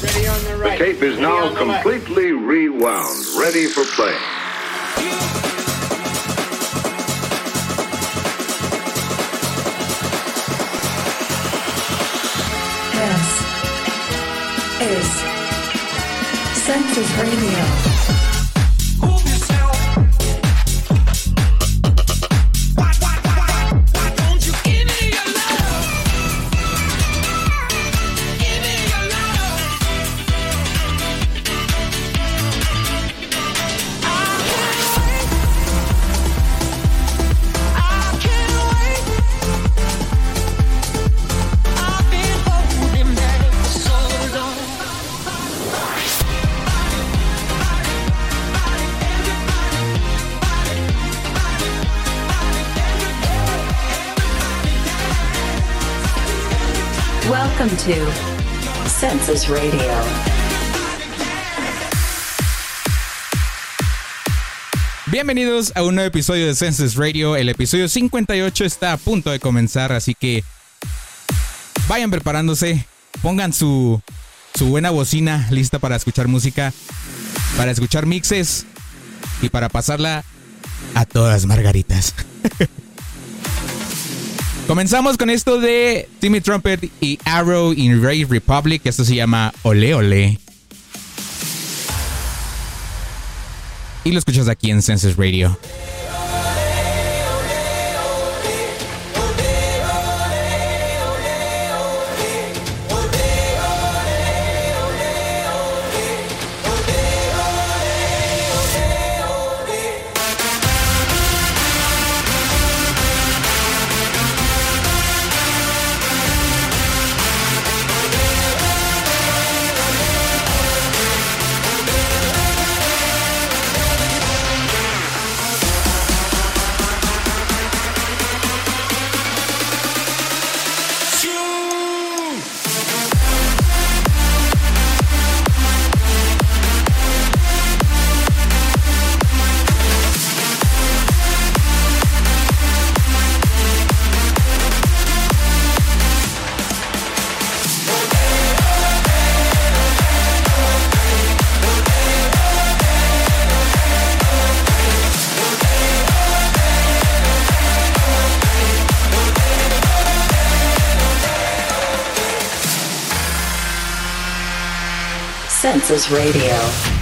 The tape is now completely rewound, ready for play. This is Census Radio. Bienvenidos a un nuevo episodio de Census Radio. El episodio 58 está a punto de comenzar, así que vayan preparándose, pongan su, su buena bocina lista para escuchar música, para escuchar mixes y para pasarla a todas margaritas. Comenzamos con esto de Timmy Trumpet y Arrow in Ray Republic. Esto se llama Ole Ole. Y lo escuchas aquí en Census Radio. Census Radio.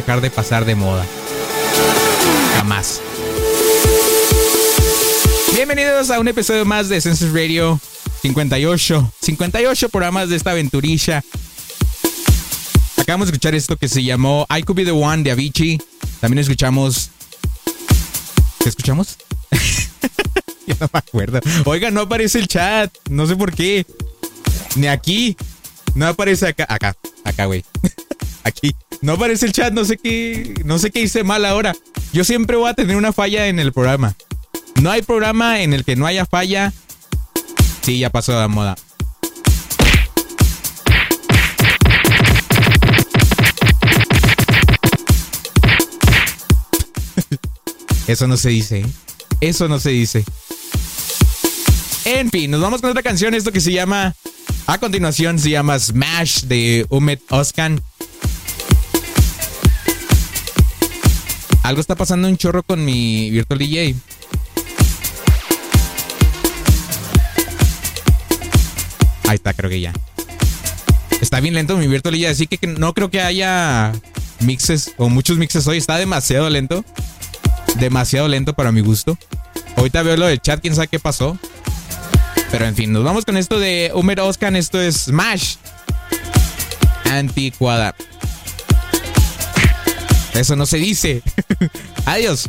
Dejar de pasar de moda. Jamás. Bienvenidos a un episodio más de Census Radio 58. 58 programas de esta aventurilla. Acabamos de escuchar esto que se llamó I Could Be the One de Avicii. También escuchamos. ¿Qué escuchamos? ya no me acuerdo. Oiga, no aparece el chat. No sé por qué. Ni aquí. No aparece acá. Acá. Acá, güey. aquí. No aparece el chat. No sé qué. No sé qué hice mal ahora. Yo siempre voy a tener una falla en el programa. No hay programa en el que no haya falla. Sí, ya pasó de moda. Eso no se dice. ¿eh? Eso no se dice. En fin, nos vamos con otra canción. Esto que se llama. A continuación se llama Smash de Umet Oskan. Algo está pasando un chorro con mi Virtual DJ. Ahí está, creo que ya. Está bien lento mi Virtual DJ, así que no creo que haya mixes o muchos mixes hoy. Está demasiado lento. Demasiado lento para mi gusto. Ahorita veo lo del chat, quién sabe qué pasó. Pero en fin, nos vamos con esto de Homer Oscan. Esto es Smash. Anticuada. Eso no se dice. Adiós.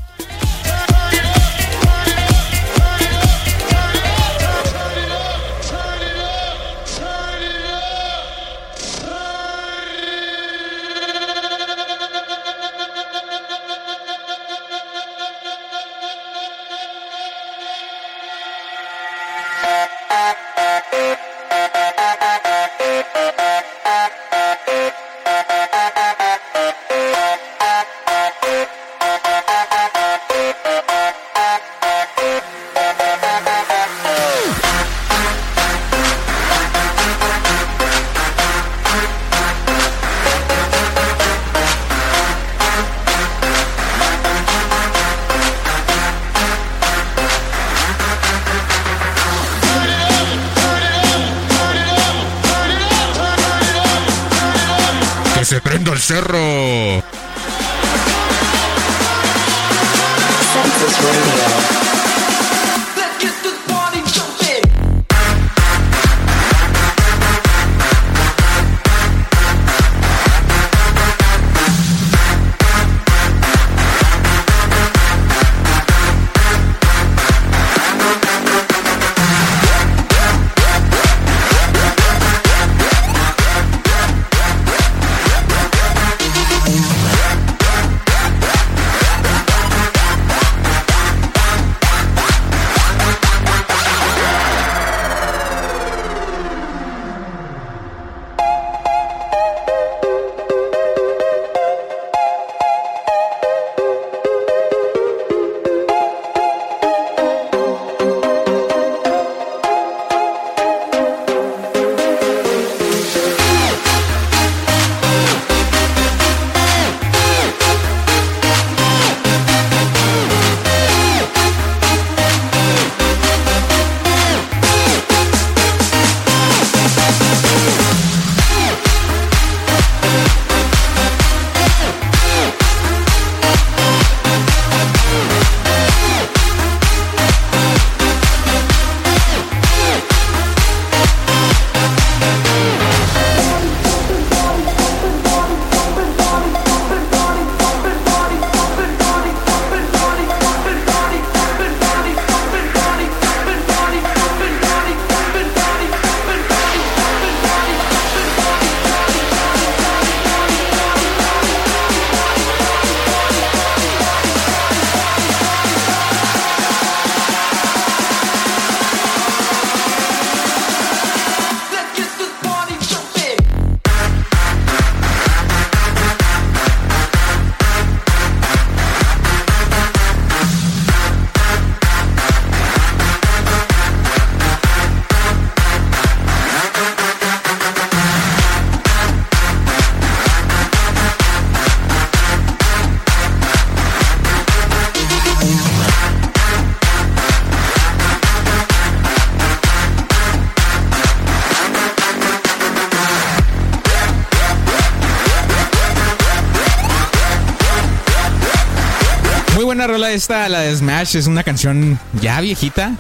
Buena rola esta, la de Smash. Es una canción ya viejita.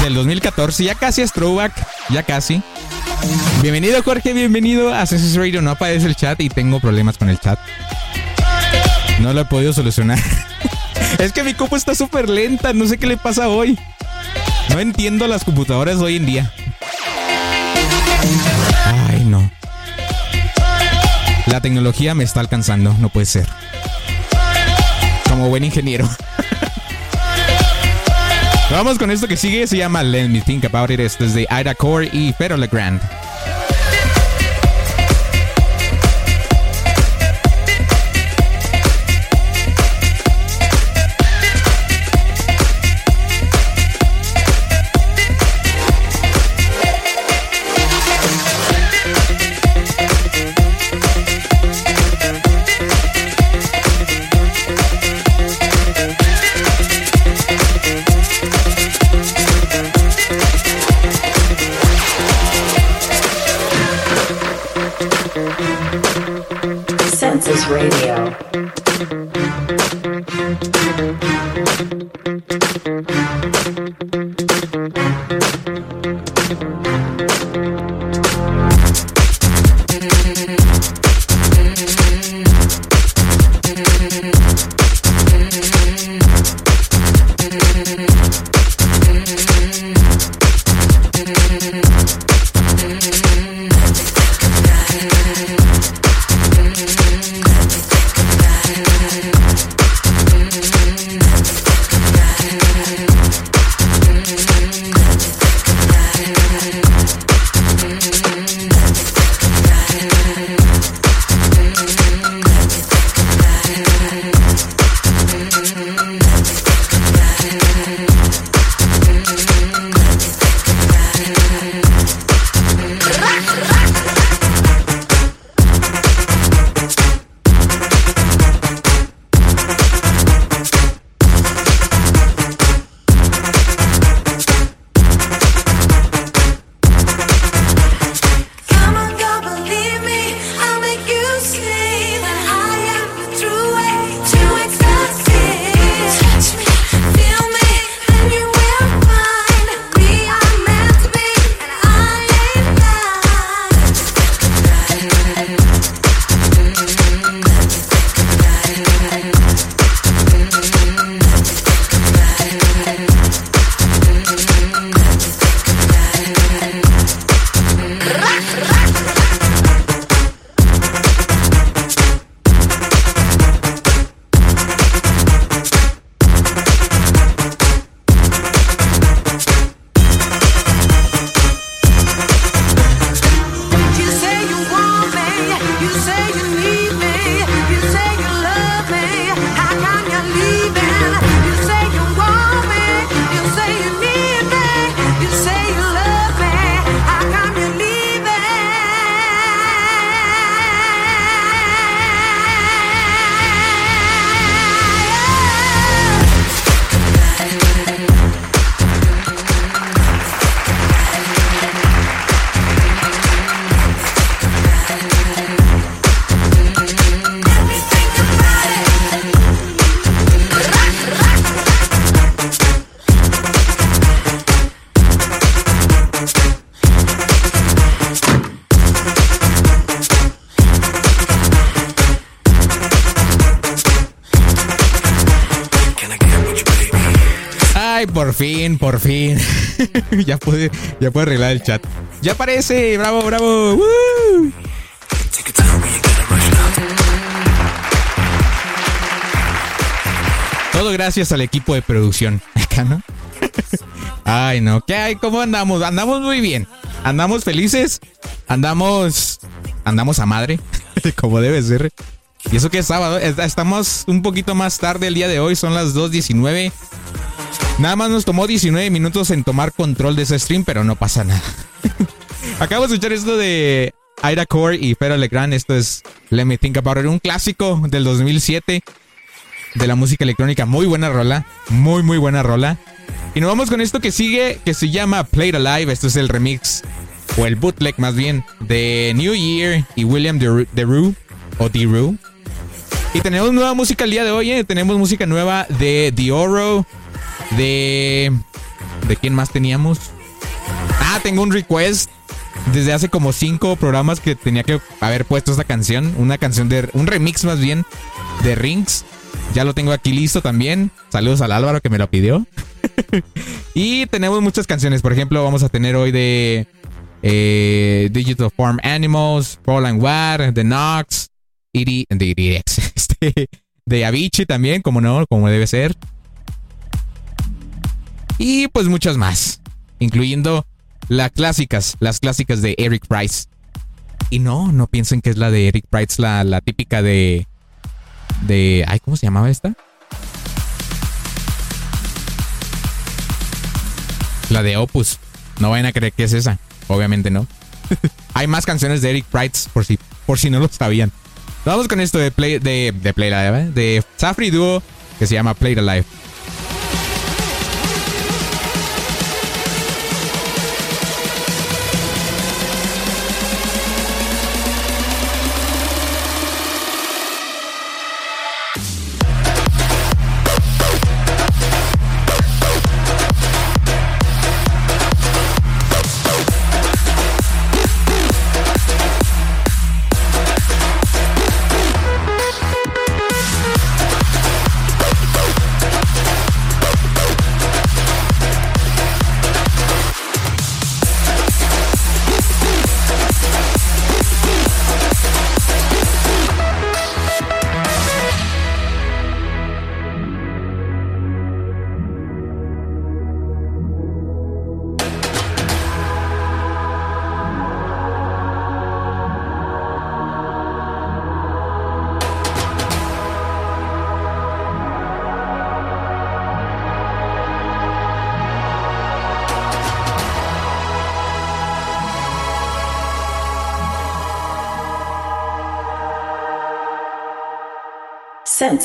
Del 2014. Ya casi es throwback. Ya casi. Bienvenido Jorge, bienvenido a Census Radio. No aparece el chat y tengo problemas con el chat. No lo he podido solucionar. es que mi compu está súper lenta, no sé qué le pasa hoy. No entiendo las computadoras hoy en día. Ay, no. La tecnología me está alcanzando, no puede ser. Como buen ingeniero. Vamos con esto que sigue, se llama Let Me Think About It. Es de Ida Core y Pero Legrand. Por fin, ya pude, ya arreglar el chat. Ya aparece, bravo, bravo. ¡Woo! Todo gracias al equipo de producción. Acá. Ay, no. ¿Qué hay? ¿Cómo andamos? Andamos muy bien. Andamos felices. Andamos. Andamos a madre. Como debe ser. Y eso que es sábado. Es- Estamos un poquito más tarde el día de hoy. Son las 2.19. Nada más nos tomó 19 minutos en tomar control de ese stream, pero no pasa nada. Acabo de escuchar esto de Ida Core y Pedro Legrand. Esto es Let Me Think About It, un clásico del 2007 de la música electrónica. Muy buena rola, muy, muy buena rola. Y nos vamos con esto que sigue, que se llama Play It Alive. Esto es el remix, o el bootleg más bien, de New Year y William Deru- Deru, o Deru. Y tenemos nueva música el día de hoy, ¿eh? Tenemos música nueva de Dioro, de... ¿De quién más teníamos? Ah, tengo un request desde hace como cinco programas que tenía que haber puesto esta canción. Una canción de. Un remix más bien de Rings. Ya lo tengo aquí listo también. Saludos al Álvaro que me lo pidió. y tenemos muchas canciones. Por ejemplo, vamos a tener hoy de eh, Digital Farm Animals, Roland War, The Knox, de Irirex, este, de Avicii también, como no, como debe ser. Y pues muchas más, incluyendo las clásicas, las clásicas de Eric Price. Y no, no piensen que es la de Eric Price, la, la típica de. de. Ay, ¿cómo se llamaba esta? La de Opus. No vayan a creer que es esa. Obviamente no. Hay más canciones de Eric Price por si, por si no lo sabían. Vamos con esto de Play, de, de Play Live, ¿eh? de Safri Duo que se llama Play the Live.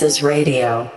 Census Radio.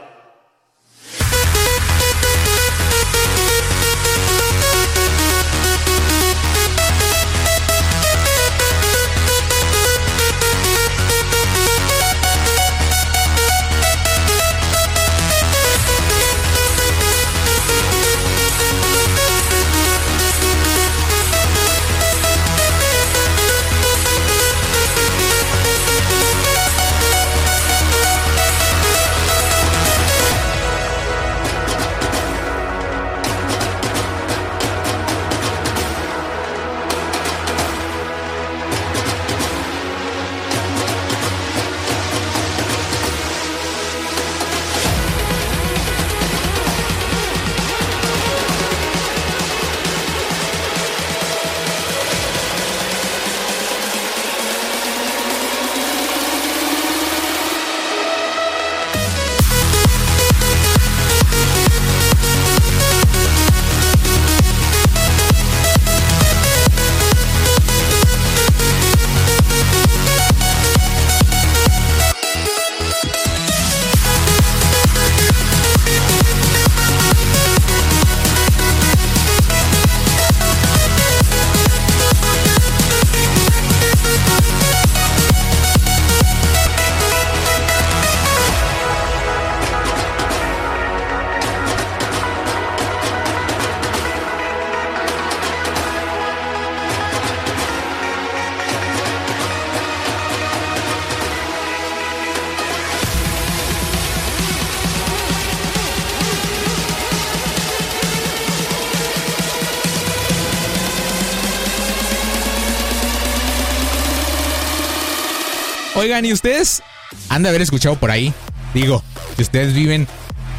Oigan, ¿y ustedes han de haber escuchado por ahí? Digo, si ustedes viven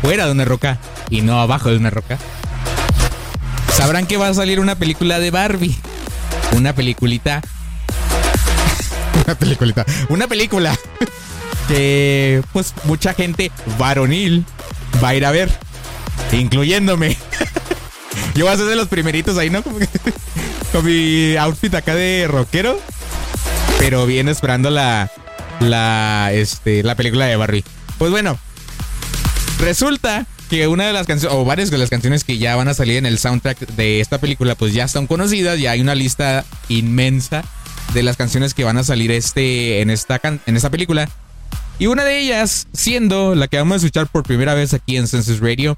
fuera de una roca y no abajo de una roca, sabrán que va a salir una película de Barbie. Una peliculita. una peliculita. Una película que, pues, mucha gente varonil va a ir a ver, incluyéndome. Yo voy a ser de los primeritos ahí, ¿no? Con mi outfit acá de rockero. Pero bien esperando la, la, este, la película de Barbie. Pues bueno, resulta que una de las canciones, o varias de las canciones que ya van a salir en el soundtrack de esta película, pues ya están conocidas. Ya hay una lista inmensa de las canciones que van a salir este, en, esta, en esta película. Y una de ellas siendo la que vamos a escuchar por primera vez aquí en Census Radio.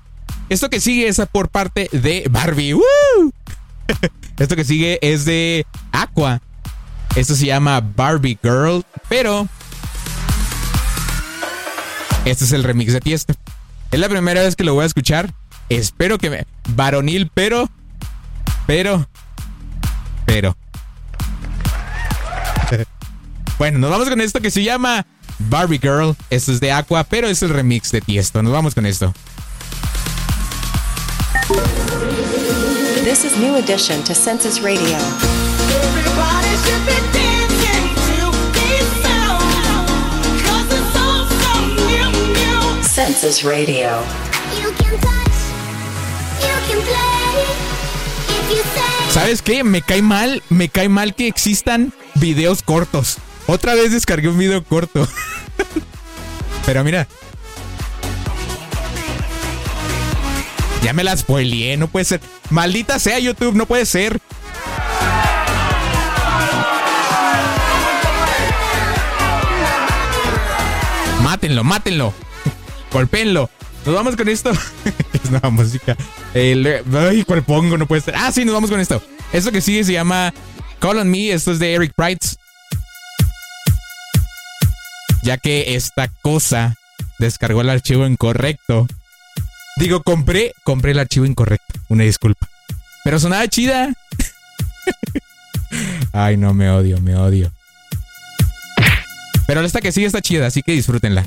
Esto que sigue es por parte de Barbie. Esto que sigue es de Aqua. Esto se llama Barbie Girl, pero este es el remix de Tiesto. Es la primera vez que lo voy a escuchar. Espero que me. Varonil, pero. Pero. Pero. bueno, nos vamos con esto que se llama Barbie Girl. Esto es de Aqua, pero es el remix de Tiesto. Nos vamos con esto. This is New Edition to Census Radio. Everybody should be you say ¿Sabes qué? Me cae mal, me cae mal que existan videos cortos. Otra vez descargué un video corto. Pero mira. Ya me la spoileé, no puede ser. Maldita sea YouTube, no puede ser. Mátenlo, mátenlo. Golpéenlo. Nos vamos con esto. es nueva música. El- ay, ¿cuál pongo? No puede ser. Ah, sí, nos vamos con esto. Esto que sigue se llama Call on Me. Esto es de Eric Price. Ya que esta cosa descargó el archivo incorrecto. Digo, compré, compré el archivo incorrecto. Una disculpa. Pero sonaba chida. Ay, no, me odio, me odio. Pero esta que sigue está chida, así que disfrútenla.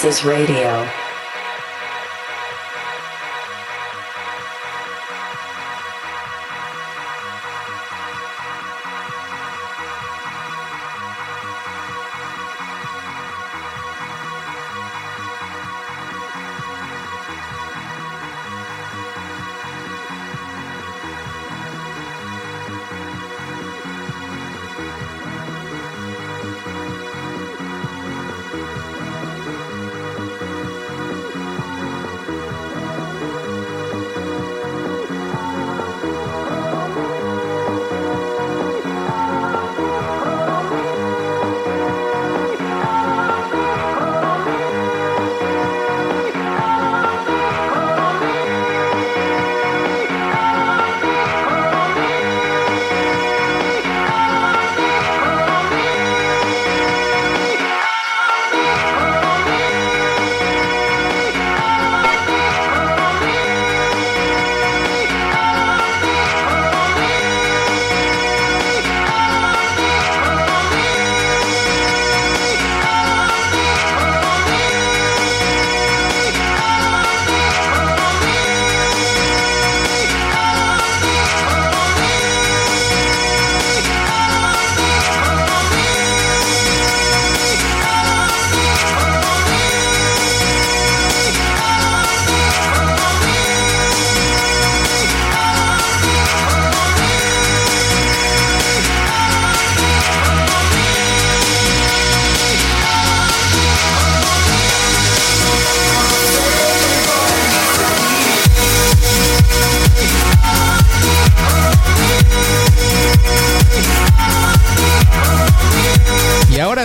Census Radio.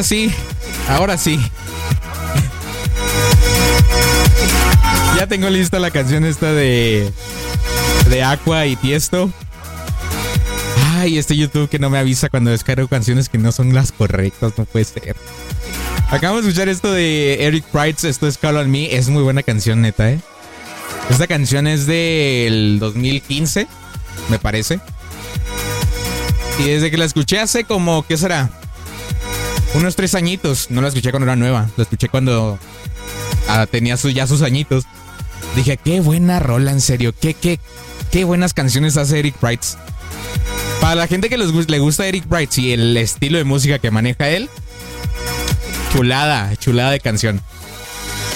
Sí, ahora sí. Ya tengo lista la canción esta de de Aqua y Tiesto. Ay, este YouTube que no me avisa cuando descargo canciones que no son las correctas, no puede ser. Acabamos de escuchar esto de Eric Price, esto es Call on Me, es muy buena canción, neta, eh. Esta canción es del 2015, me parece. Y desde que la escuché hace como, ¿qué será? Unos tres añitos. No la escuché cuando era nueva. La escuché cuando ah, tenía sus, ya sus añitos. Dije, qué buena rola, en serio. Qué, qué, qué buenas canciones hace Eric Brights. Para la gente que les, le gusta Eric Brights y el estilo de música que maneja él, chulada, chulada de canción.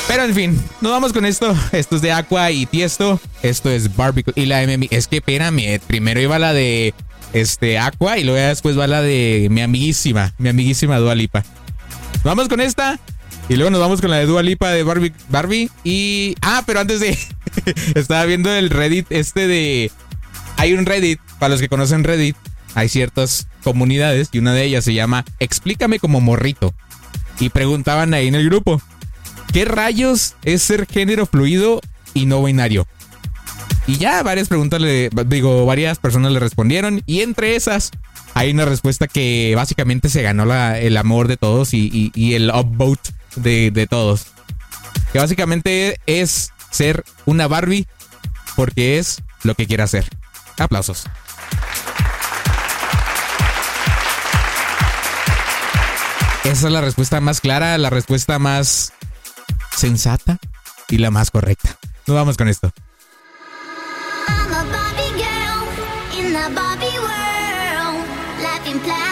Pero en fin, nos vamos con esto. Esto es de Aqua y Tiesto. Esto es Barbecue y la MMI. Es que espérame, primero iba la de este Aqua y luego después va la de mi amiguísima, mi amiguísima Dua Lipa. Nos vamos con esta y luego nos vamos con la de Dua Lipa de Barbie, Barbie y ah, pero antes de estaba viendo el Reddit este de hay un Reddit, para los que conocen Reddit, hay ciertas comunidades y una de ellas se llama Explícame como morrito. Y preguntaban ahí en el grupo, ¿qué rayos es ser género fluido y no binario? Y ya varias preguntas le digo, varias personas le respondieron y entre esas hay una respuesta que básicamente se ganó el amor de todos y el upvote de, de todos. Que básicamente es ser una Barbie porque es lo que quiere hacer. Aplausos. Esa es la respuesta más clara, la respuesta más sensata y la más correcta. Nos vamos con esto. Life in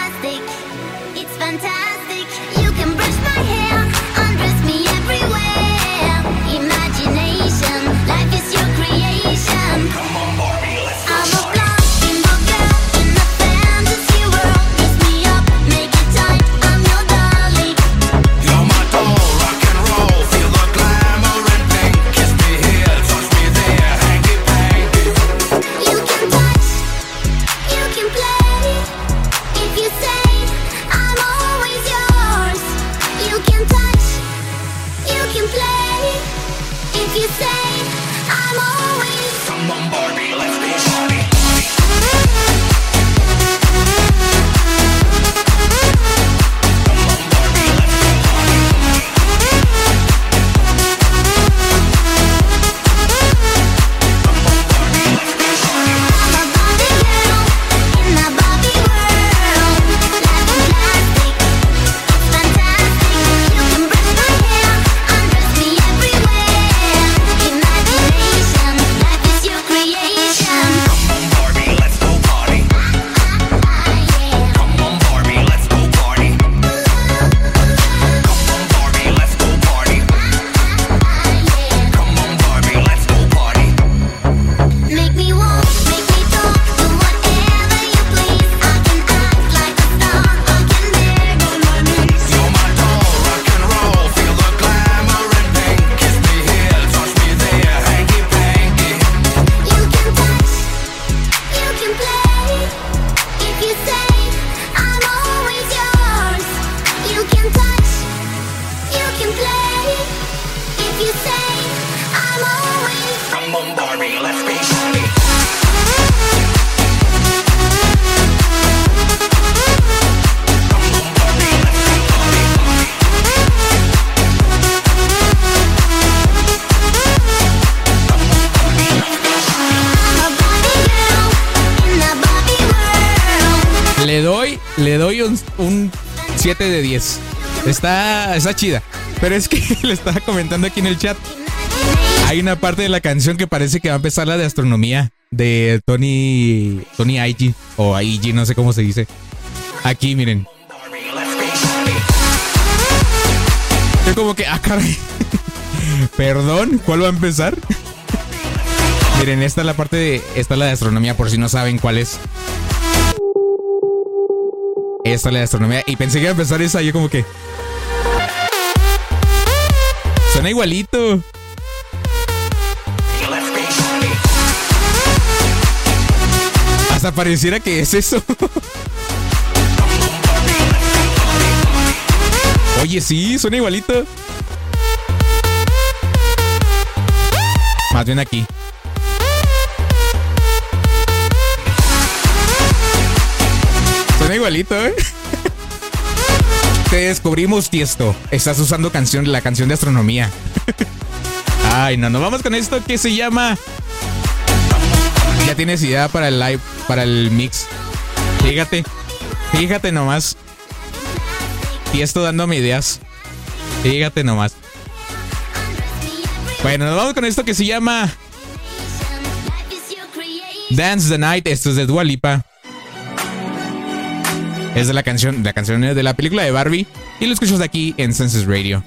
Chida. Pero es que le estaba comentando aquí en el chat. Hay una parte de la canción que parece que va a empezar la de astronomía de Tony Tony Aigi o Aigi, no sé cómo se dice. Aquí, miren. Yo como que, ah, caray. Perdón, ¿cuál va a empezar? miren, esta es la parte de, esta es la de astronomía, por si no saben cuál es. Esta es la de astronomía. Y pensé que iba a empezar esa, yo como que. Suena igualito. Hasta pareciera que es eso. Oye, sí, suena igualito. Más bien aquí. Suena igualito, ¿eh? Te descubrimos, Tiesto. Estás usando canción, la canción de astronomía. Ay, no, nos vamos con esto que se llama. Ya tienes idea para el live, para el mix. Fíjate, fíjate nomás. Tiesto dándome ideas. Fíjate nomás. Bueno, nos vamos con esto que se llama Dance the Night. Esto es de Dualipa. Es de la canción, la canción de la película de Barbie. Y lo escuchas aquí en Census Radio.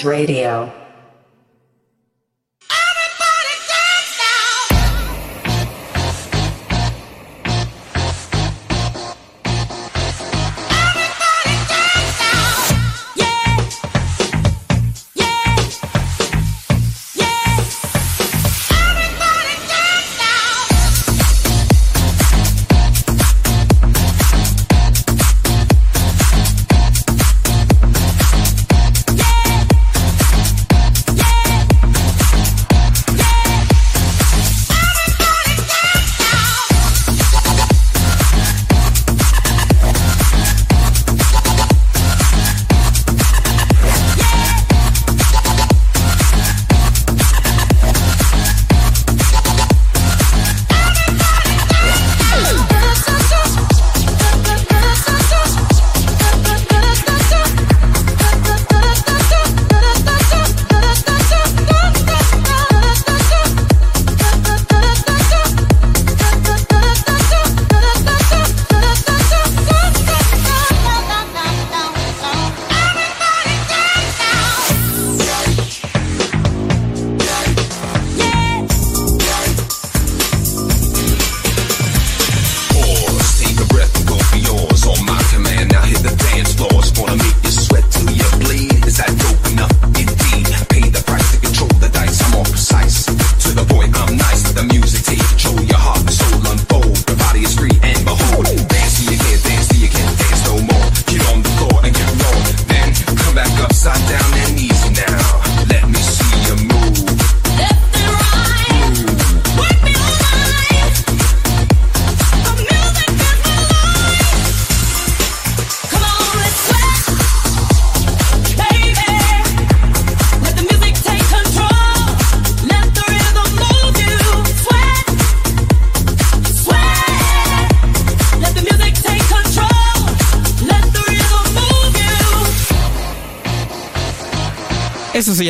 Radio.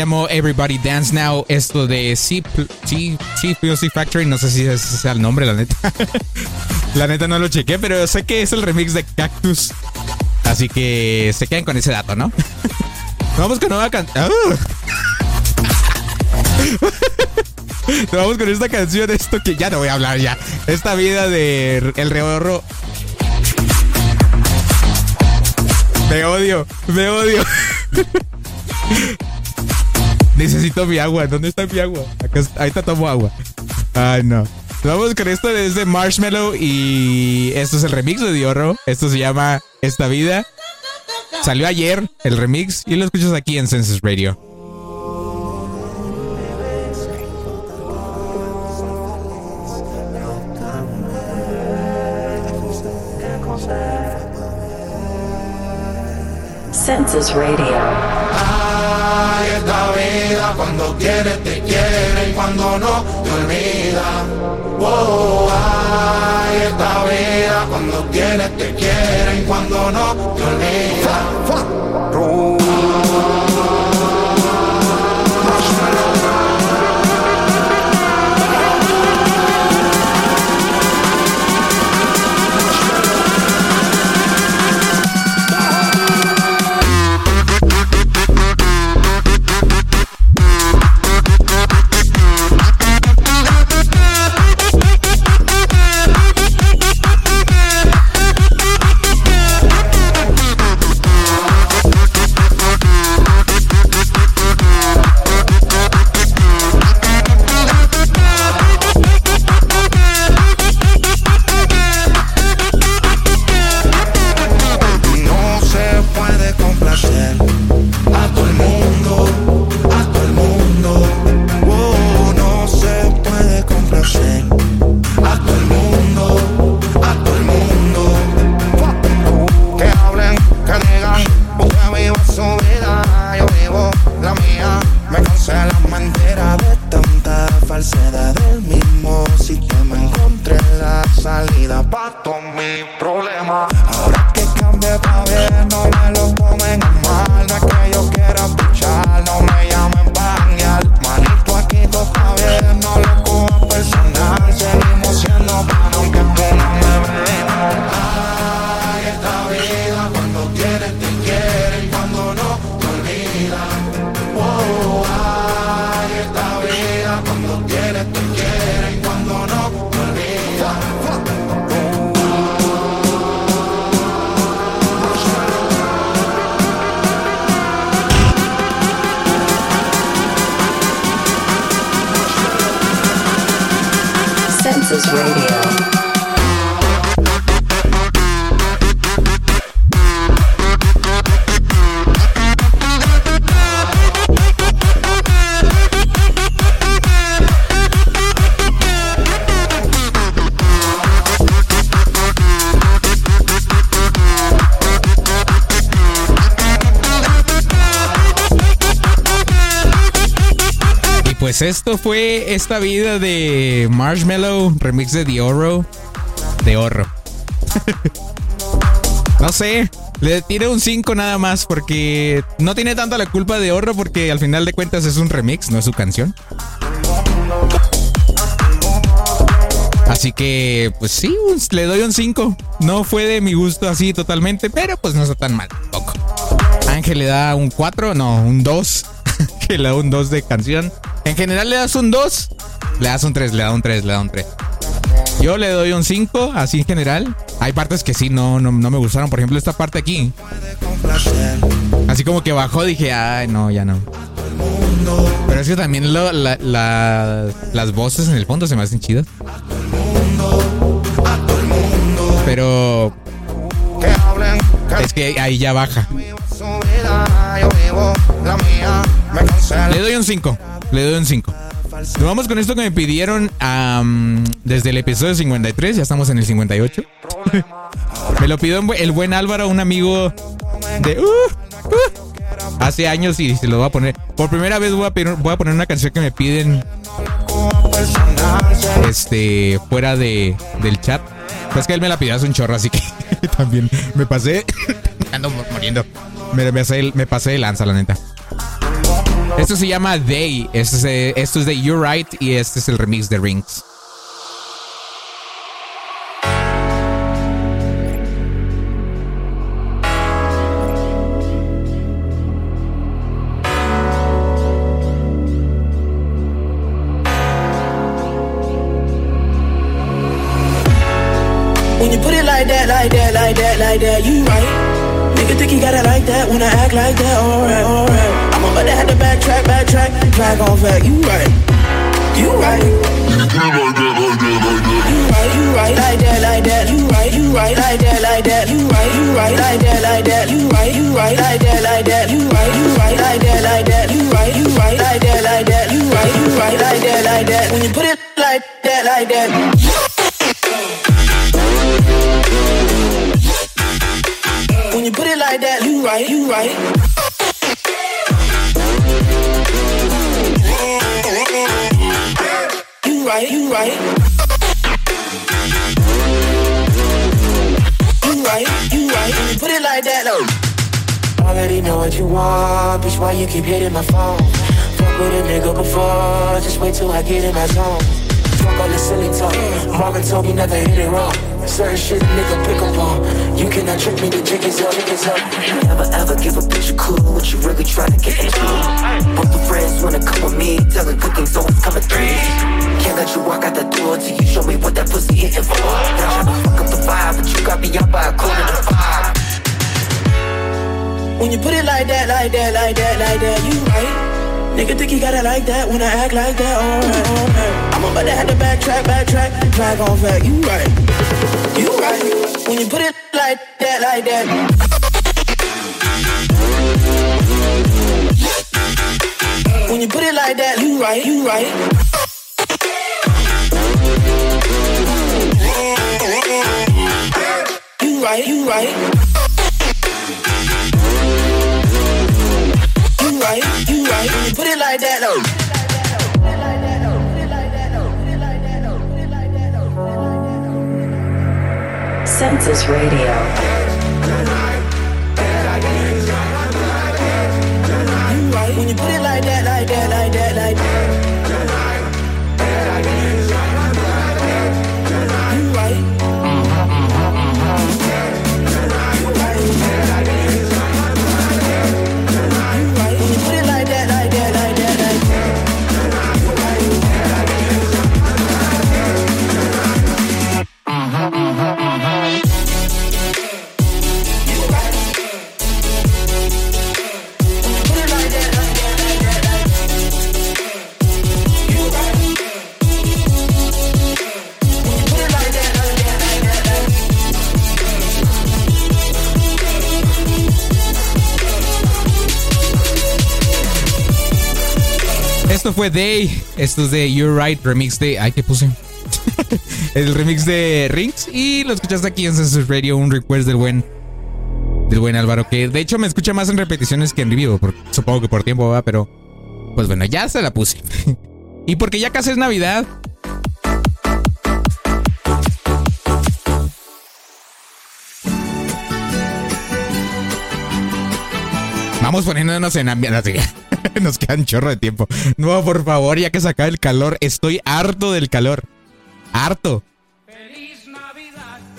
Llamó Everybody Dance Now. Esto de C, C, C Music Factory. No sé si ese sea el nombre, la neta. la neta no lo chequé, pero sé que es el remix de Cactus. Así que se quedan con ese dato, ¿no? Vamos con nueva canción. Vamos con esta canción, esto que ya no voy a hablar ya. Esta vida de El Rehorro. Me odio, me odio. Necesito mi agua. ¿Dónde está mi agua? Acá, está- ahorita tomo agua. Ay, no. Vamos con esto desde Marshmallow y esto es el remix de Diorro. Esto se llama Esta Vida. Salió ayer el remix y lo escuchas aquí en Census Radio. Census Radio. Cuando quieres te quiere y cuando no te olvida. Oh, ay, esta vida cuando quieres te quiere y cuando no te olvida. Esto fue esta vida de Marshmallow, remix de Diorro. De Horro. no sé, le tiro un 5 nada más porque no tiene tanta la culpa de Horro porque al final de cuentas es un remix, no es su canción. Así que, pues sí, le doy un 5. No fue de mi gusto así totalmente, pero pues no está tan mal tampoco. Ángel le da un 4, no, un 2. que le da un 2 de canción. En general le das un 2, le das un 3, le da un 3, le da un 3. Yo le doy un 5, así en general. Hay partes que sí no, no, no me gustaron. Por ejemplo, esta parte aquí. Así como que bajó, dije, ay, no, ya no. Pero es que también lo- la- la- las voces en el fondo se me hacen chidas. Pero es que ahí ya baja. Le doy un 5. Le doy un 5. Nos vamos con esto que me pidieron desde el episodio 53. Ya estamos en el 58. me lo pidió el buen Álvaro, un amigo de uh, uh, hace años y se lo voy a poner. Por primera vez voy a, pedir- voy a poner una canción que me piden este fuera de, del chat. Pues que él me la pidió hace un chorro, así que también me pasé. Ando muriendo. Me, me, pasé- me pasé de lanza, la neta. Esto se llama Day. Esto es, de, esto es de You're Right y este es el remix de Rings. When you put it like that, like that, like that, like that, you right. Nigga think he got it like that, wanna act like that, alright, alright. I'm about to to backtrack, backtrack, drag on back, you right. You right. You right, you right, like that, like that, you right, you right, like that, like that, you right, you right, like that, like that, you right, you right, like that, like that, you right, you right, like that, like that, you right, you right, like that, like that, you right, you right, like that, like that. When you put it like that, like that. When you put it like that, you right, you right. You right, you right. You right, you right. Put it like that, though. Already know what you want, bitch. Why you keep hitting my phone? Fuck with a nigga before, just wait till I get in my zone. Fuck all the silly talk. Marvin told me never hit it wrong. Certain shit, nigga, pick up on. You cannot trick me, the jig is up, jig is up. Never ever give a bitch a clue what you really trying to get into. Both the friends wanna come with me, telling good things always coming through. Can't let you walk out the door till you show me what that pussy hitting for. Not trying to fuck up the vibe, but you got me up by a quarter to five. When you put it like that, like that, like that, like that, you right. Nigga think he got it like that, wanna act like that, alright, alright. I'm about to have to backtrack, backtrack, drag on back, you right. You right. When you put it like that, like that. When you put it like that, you right, you right. You right, you right. You right, right. When you put it like that, though. Census Radio. You right. When you put it like that, like that, like that, like that. Esto fue Day. Esto es de You're Right, remix de. Ay, ¿qué puse? el remix de Rings. Y lo escuchaste aquí en Census Radio, un request del buen. Del buen Álvaro, que de hecho me escucha más en repeticiones que en vivo. supongo que por tiempo va, pero. Pues bueno, ya se la puse. y porque ya casi es Navidad. Vamos poniéndonos en ambiente. Nos queda un chorro de tiempo. No, por favor, ya que se acabe el calor. Estoy harto del calor. Harto.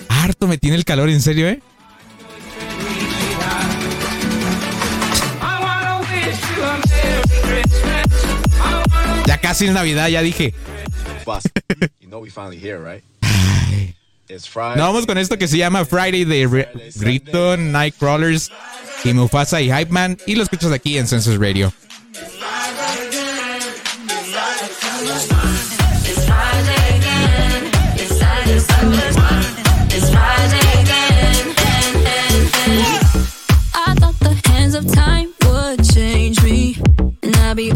Harto me tiene el calor, en serio, ¿eh? Ya casi es Navidad, ya dije. Boss, you know we finally here, right? It's Friday. No, vamos con esto que se llama Friday de Re- Rito, Nightcrawlers y Mufasa y Hype Man. Y lo escuchas aquí en Census Radio. I thought the hands of time would change me, and I'd be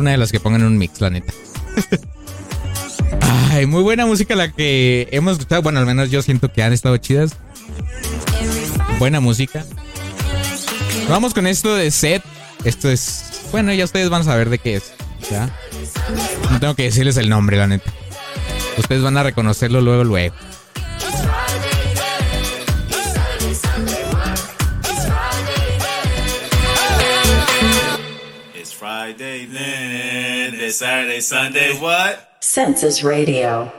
una de las que pongan un mix, la neta. Ay, muy buena música la que hemos escuchado. Bueno, al menos yo siento que han estado chidas. Buena música. Vamos con esto de set. Esto es. Bueno, ya ustedes van a saber de qué es. ¿ya? No tengo que decirles el nombre, la neta. Ustedes van a reconocerlo luego, luego. Saturday, Sunday, what? Census Radio.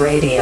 Radio.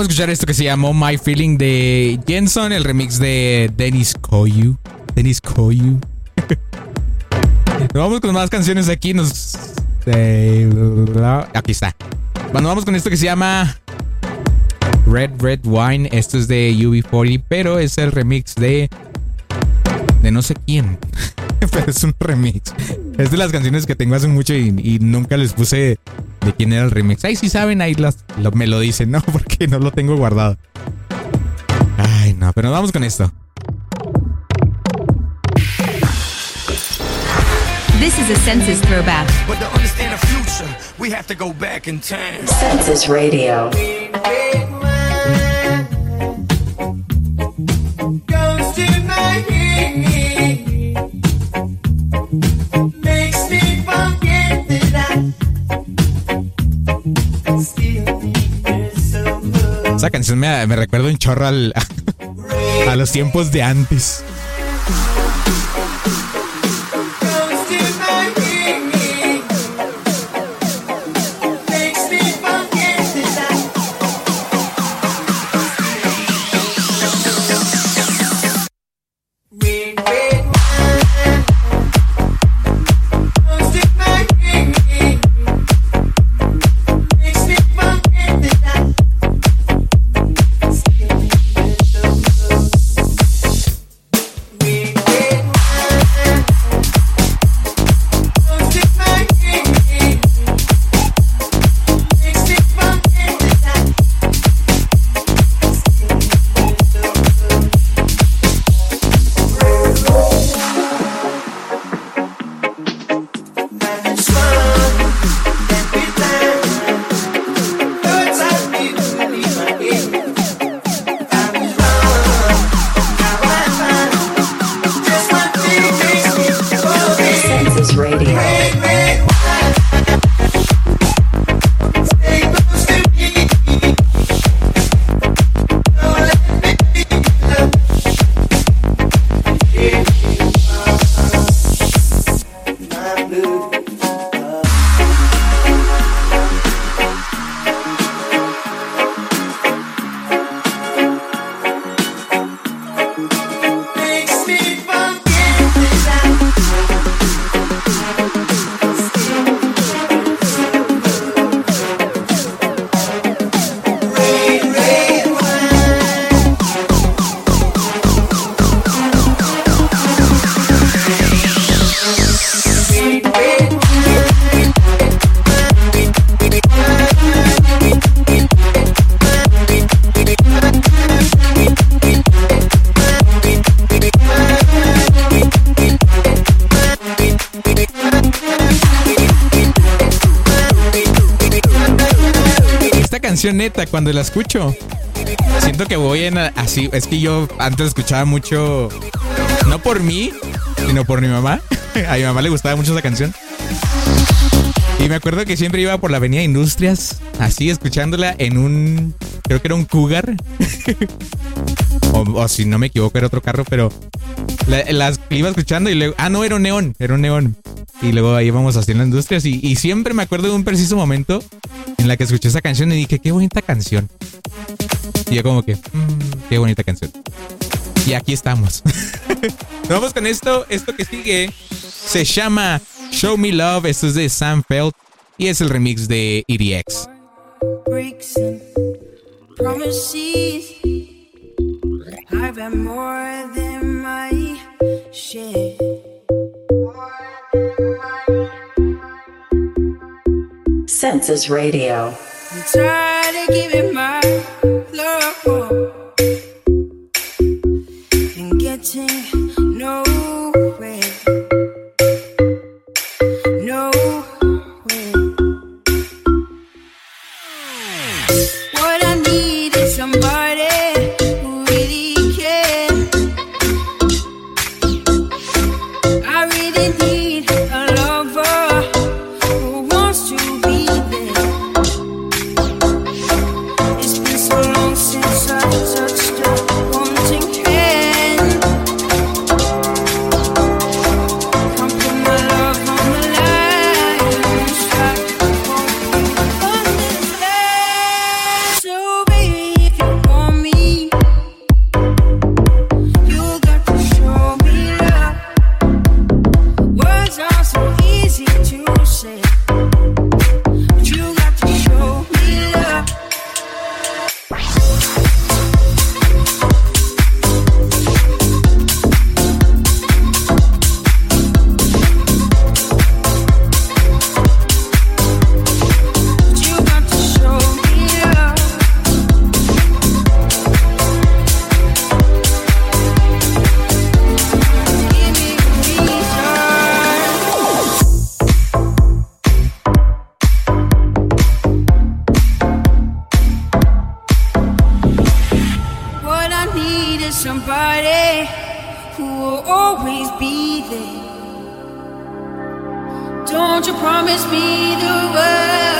Vamos a escuchar esto que se llamó My Feeling de Jenson, el remix de Dennis Koyu. Dennis Koyu. vamos con más canciones aquí. Aquí está. Bueno, vamos con esto que se llama Red Red Wine. Esto es de UB40, pero es el remix de. de no sé quién. pero es un remix. Es de las canciones que tengo hace mucho y, y nunca les puse de quién era el remix. Ay, si saben, ahí las, lo- me lo dicen, ¿no? Porque no lo tengo guardado. Ay, no, pero vamos con esto. This is a census throwback. But to understand the future, we have to go back in time. Census Radio. Goes to my head. Esa canción me, me recuerda un chorro al, a los tiempos de antes. Neta, cuando la escucho, siento que voy en así. Es que yo antes escuchaba mucho, no por mí, sino por mi mamá. A mi mamá le gustaba mucho esa canción. Y me acuerdo que siempre iba por la avenida Industrias, así escuchándola en un, creo que era un Cougar. o, si no me equivoco, era otro carro, pero la- las iba escuchando y luego, ah, no, era un neón, era un neón. Y luego ahí íbamos haciendo industrias y, y siempre me acuerdo de un preciso momento en la que escuché esa canción y dije, qué bonita canción. Y yo como que, "Mm, qué bonita canción. Y aquí estamos. Vamos con esto, esto que sigue se llama Show Me Love, esto es de Sam Feld y es el remix de EDX. I've had more than my share. Census Radio. Be there. Don't you promise me the world,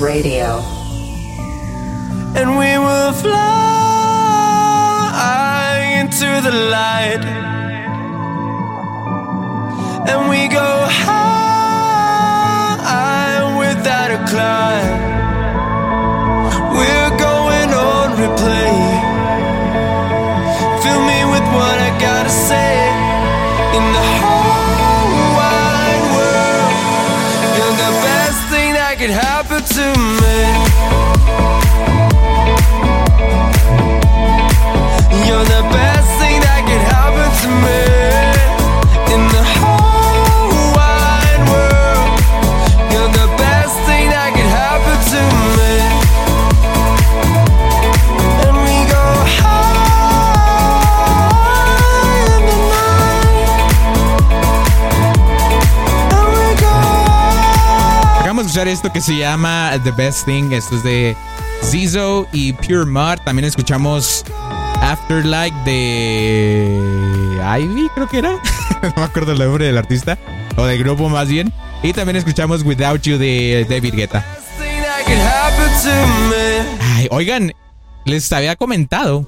Radio. And we will fly into the light. esto que se llama The Best Thing. Esto es de Zizo y Pure Mud. También escuchamos Afterlight de Ivy, creo que era. no me acuerdo el nombre del artista. O del grupo más bien. Y también escuchamos Without You de David Guetta. Ay, oigan, les había comentado.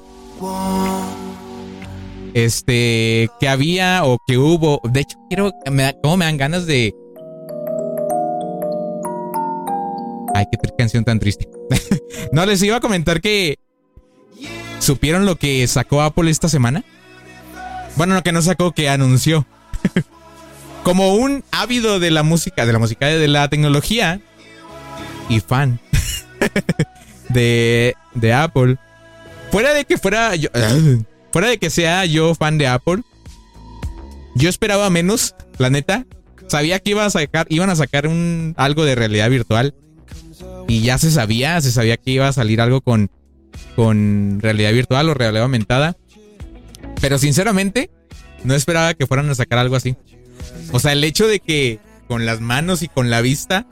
Este, que había o que hubo. De hecho, quiero. Me, como me dan ganas de Ay, qué canción tan triste. no, les iba a comentar que. ¿Supieron lo que sacó Apple esta semana? Bueno, lo que no sacó, que anunció. Como un ávido de la música, de la música, de la tecnología y fan de, de Apple. Fuera de que fuera yo, fuera de que sea yo fan de Apple, yo esperaba menos, la neta. Sabía que iba a sacar, iban a sacar un algo de realidad virtual y ya se sabía, se sabía que iba a salir algo con con realidad virtual o realidad aumentada. Pero sinceramente, no esperaba que fueran a sacar algo así. O sea, el hecho de que con las manos y con la vista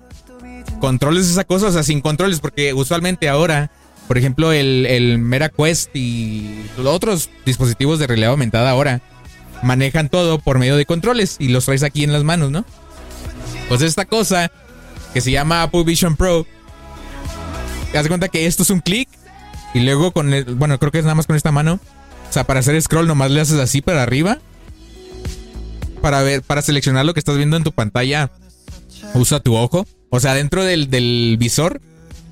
controles esa cosa, o sea, sin controles, porque usualmente ahora, por ejemplo, el, el Mera Quest y otros dispositivos de realidad aumentada ahora manejan todo por medio de controles y los traes aquí en las manos, ¿no? Pues esta cosa que se llama Apple Vision Pro, haz cuenta que esto es un clic y luego con el, bueno, creo que es nada más con esta mano. O sea, para hacer scroll nomás le haces así para arriba. Para ver, para seleccionar lo que estás viendo en tu pantalla, usa tu ojo. O sea, dentro del, del visor,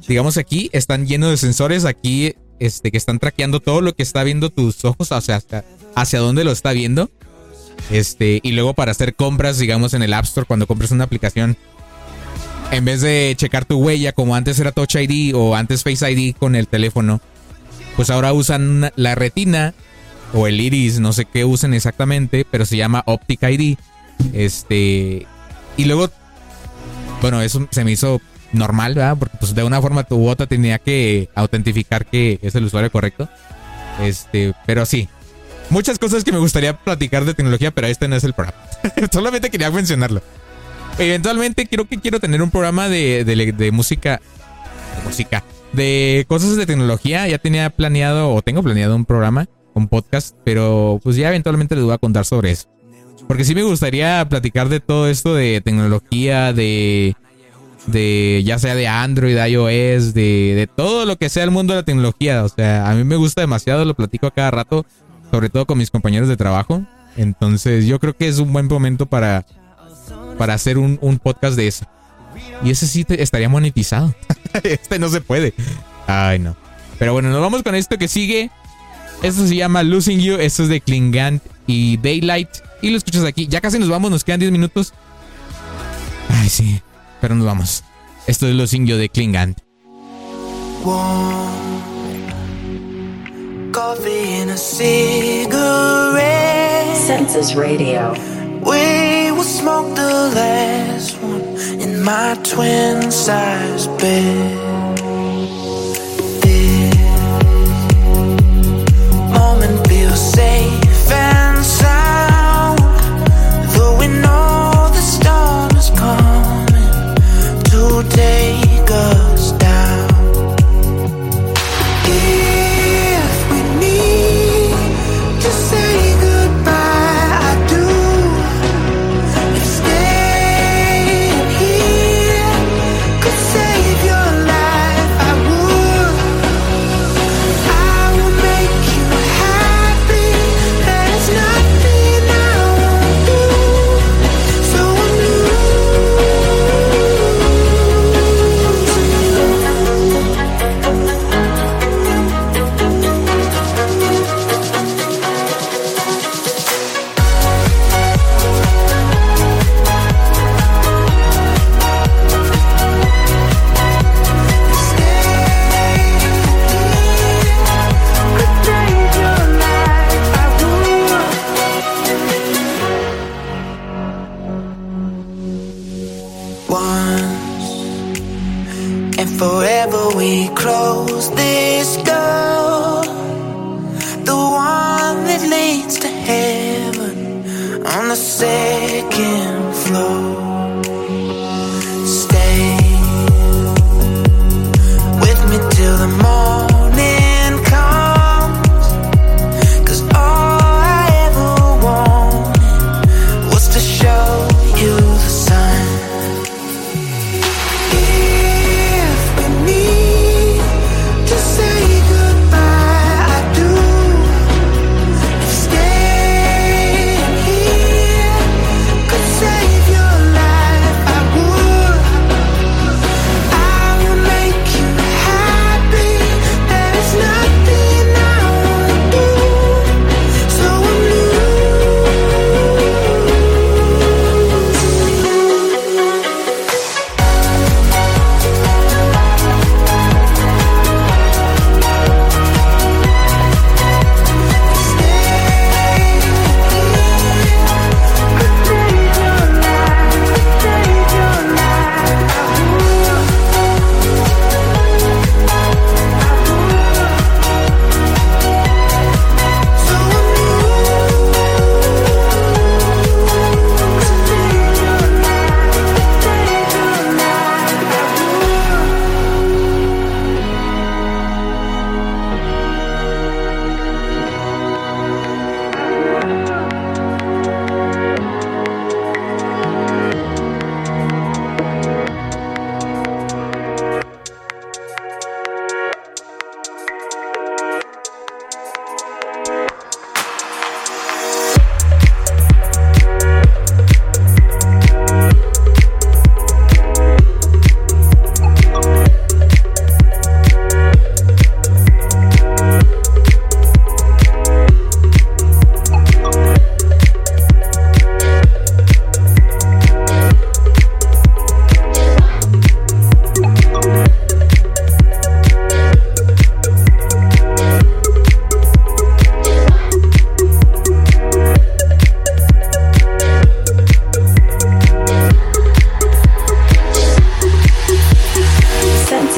digamos aquí, están llenos de sensores aquí, este, que están traqueando todo lo que está viendo tus ojos, o sea, hacia, hacia dónde lo está viendo. Este, y luego para hacer compras, digamos, en el App Store, cuando compras una aplicación, en vez de checar tu huella, como antes era Touch ID o antes Face ID con el teléfono, pues ahora usan la retina o el iris, no sé qué usen exactamente, pero se llama Optic ID. Este, y luego, bueno, eso se me hizo normal, ¿verdad? Porque pues de una forma tu otra tenía que autentificar que es el usuario correcto. Este, pero sí. Muchas cosas que me gustaría platicar de tecnología, pero este no es el programa. Solamente quería mencionarlo. Eventualmente creo que quiero tener un programa de, de, de música. De música. De cosas de tecnología. Ya tenía planeado o tengo planeado un programa, un podcast, pero pues ya eventualmente les voy a contar sobre eso. Porque sí me gustaría platicar de todo esto de tecnología, de, de ya sea de Android, iOS, de, de todo lo que sea el mundo de la tecnología. O sea, a mí me gusta demasiado, lo platico a cada rato, sobre todo con mis compañeros de trabajo. Entonces yo creo que es un buen momento para, para hacer un, un podcast de eso. Y ese sí estaría monetizado. este no se puede. Ay, no. Pero bueno, nos vamos con esto que sigue. Esto se llama Losing You. Esto es de Klingant y Daylight. Y lo escuchas aquí. Ya casi nos vamos, nos quedan 10 minutos. Ay, sí. Pero nos vamos. Esto es Losing You de Klingant. Coffee and a cigarette. Census Radio. We will smoke the last one in my twin size bed.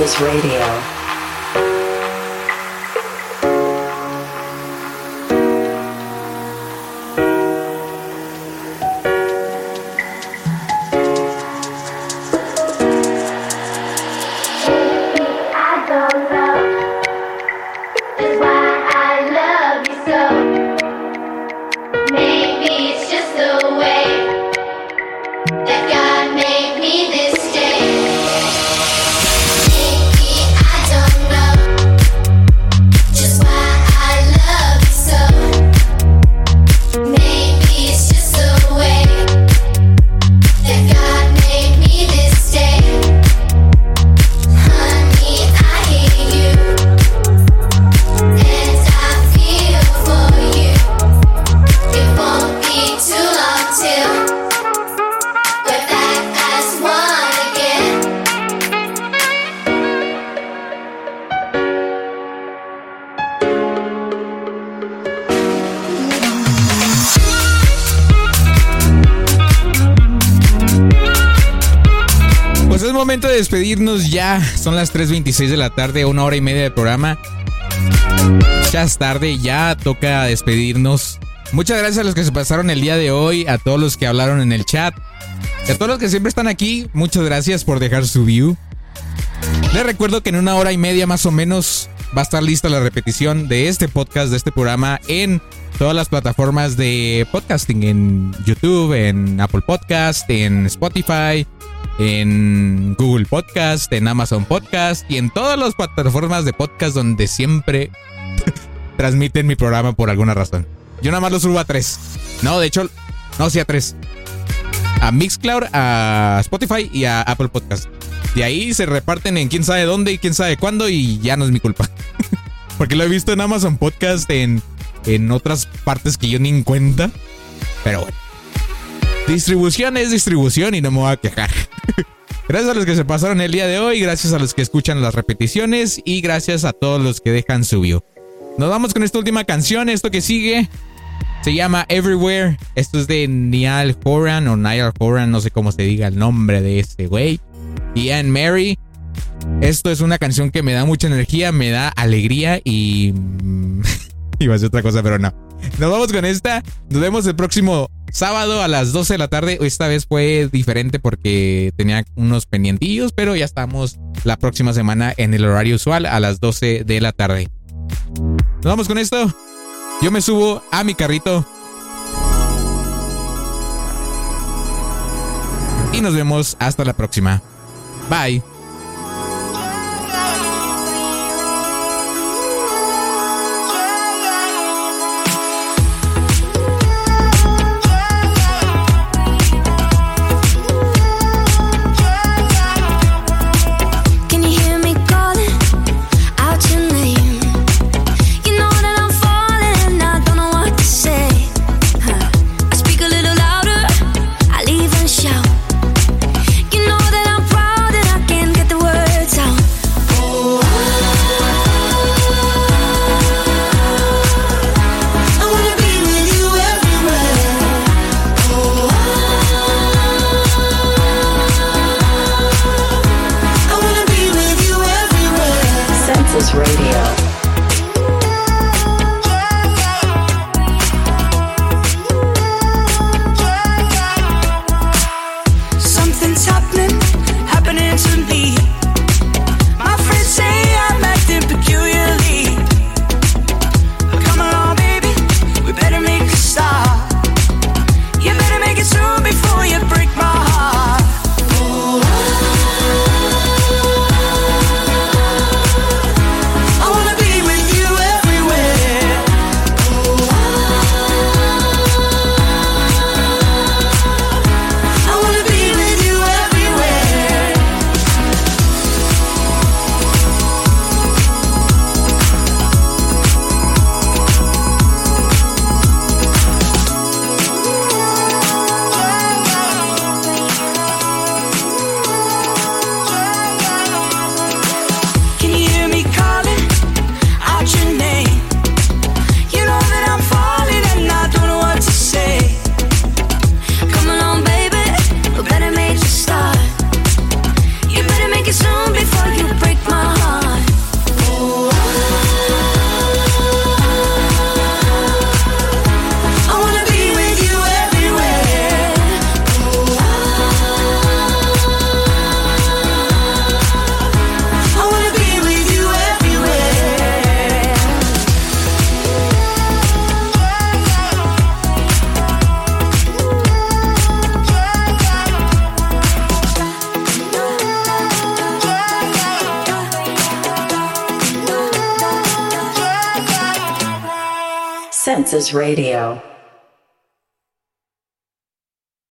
This Radio. Son las 3.26 de la tarde, una hora y media de programa. Ya es tarde, ya toca despedirnos. Muchas gracias a los que se pasaron el día de hoy, a todos los que hablaron en el chat, y a todos los que siempre están aquí. Muchas gracias por dejar su view. Les recuerdo que en una hora y media más o menos va a estar lista la repetición de este podcast, de este programa en todas las plataformas de podcasting, en YouTube, en Apple Podcast, en Spotify, en Google Podcast, en Amazon Podcast y en todas las plataformas de podcast donde siempre transmiten mi programa por alguna razón. Yo nada más lo subo a tres. No, de hecho, no, sí a tres. A Mixcloud, a Spotify y a Apple Podcast. De ahí se reparten en quién sabe dónde y quién sabe cuándo y ya no es mi culpa. Porque lo he visto en Amazon Podcast, en, en otras partes que yo ni en cuenta. Pero bueno. Distribución es distribución y no me voy a quejar. Gracias a los que se pasaron el día de hoy, gracias a los que escuchan las repeticiones y gracias a todos los que dejan su view. Nos vamos con esta última canción, esto que sigue. Se llama Everywhere. Esto es de Niall Horan o Niall Horan, no sé cómo se diga el nombre de este güey. Y Anne Mary. Esto es una canción que me da mucha energía, me da alegría y... mm, Iba a ser otra cosa, pero no. Nos vamos con esta. Nos vemos el próximo sábado a las 12 de la tarde. Esta vez fue diferente porque tenía unos pendientillos, pero ya estamos la próxima semana en el horario usual a las 12 de la tarde. Nos vamos con esto. Yo me subo a mi carrito. Y nos vemos hasta la próxima. Bye.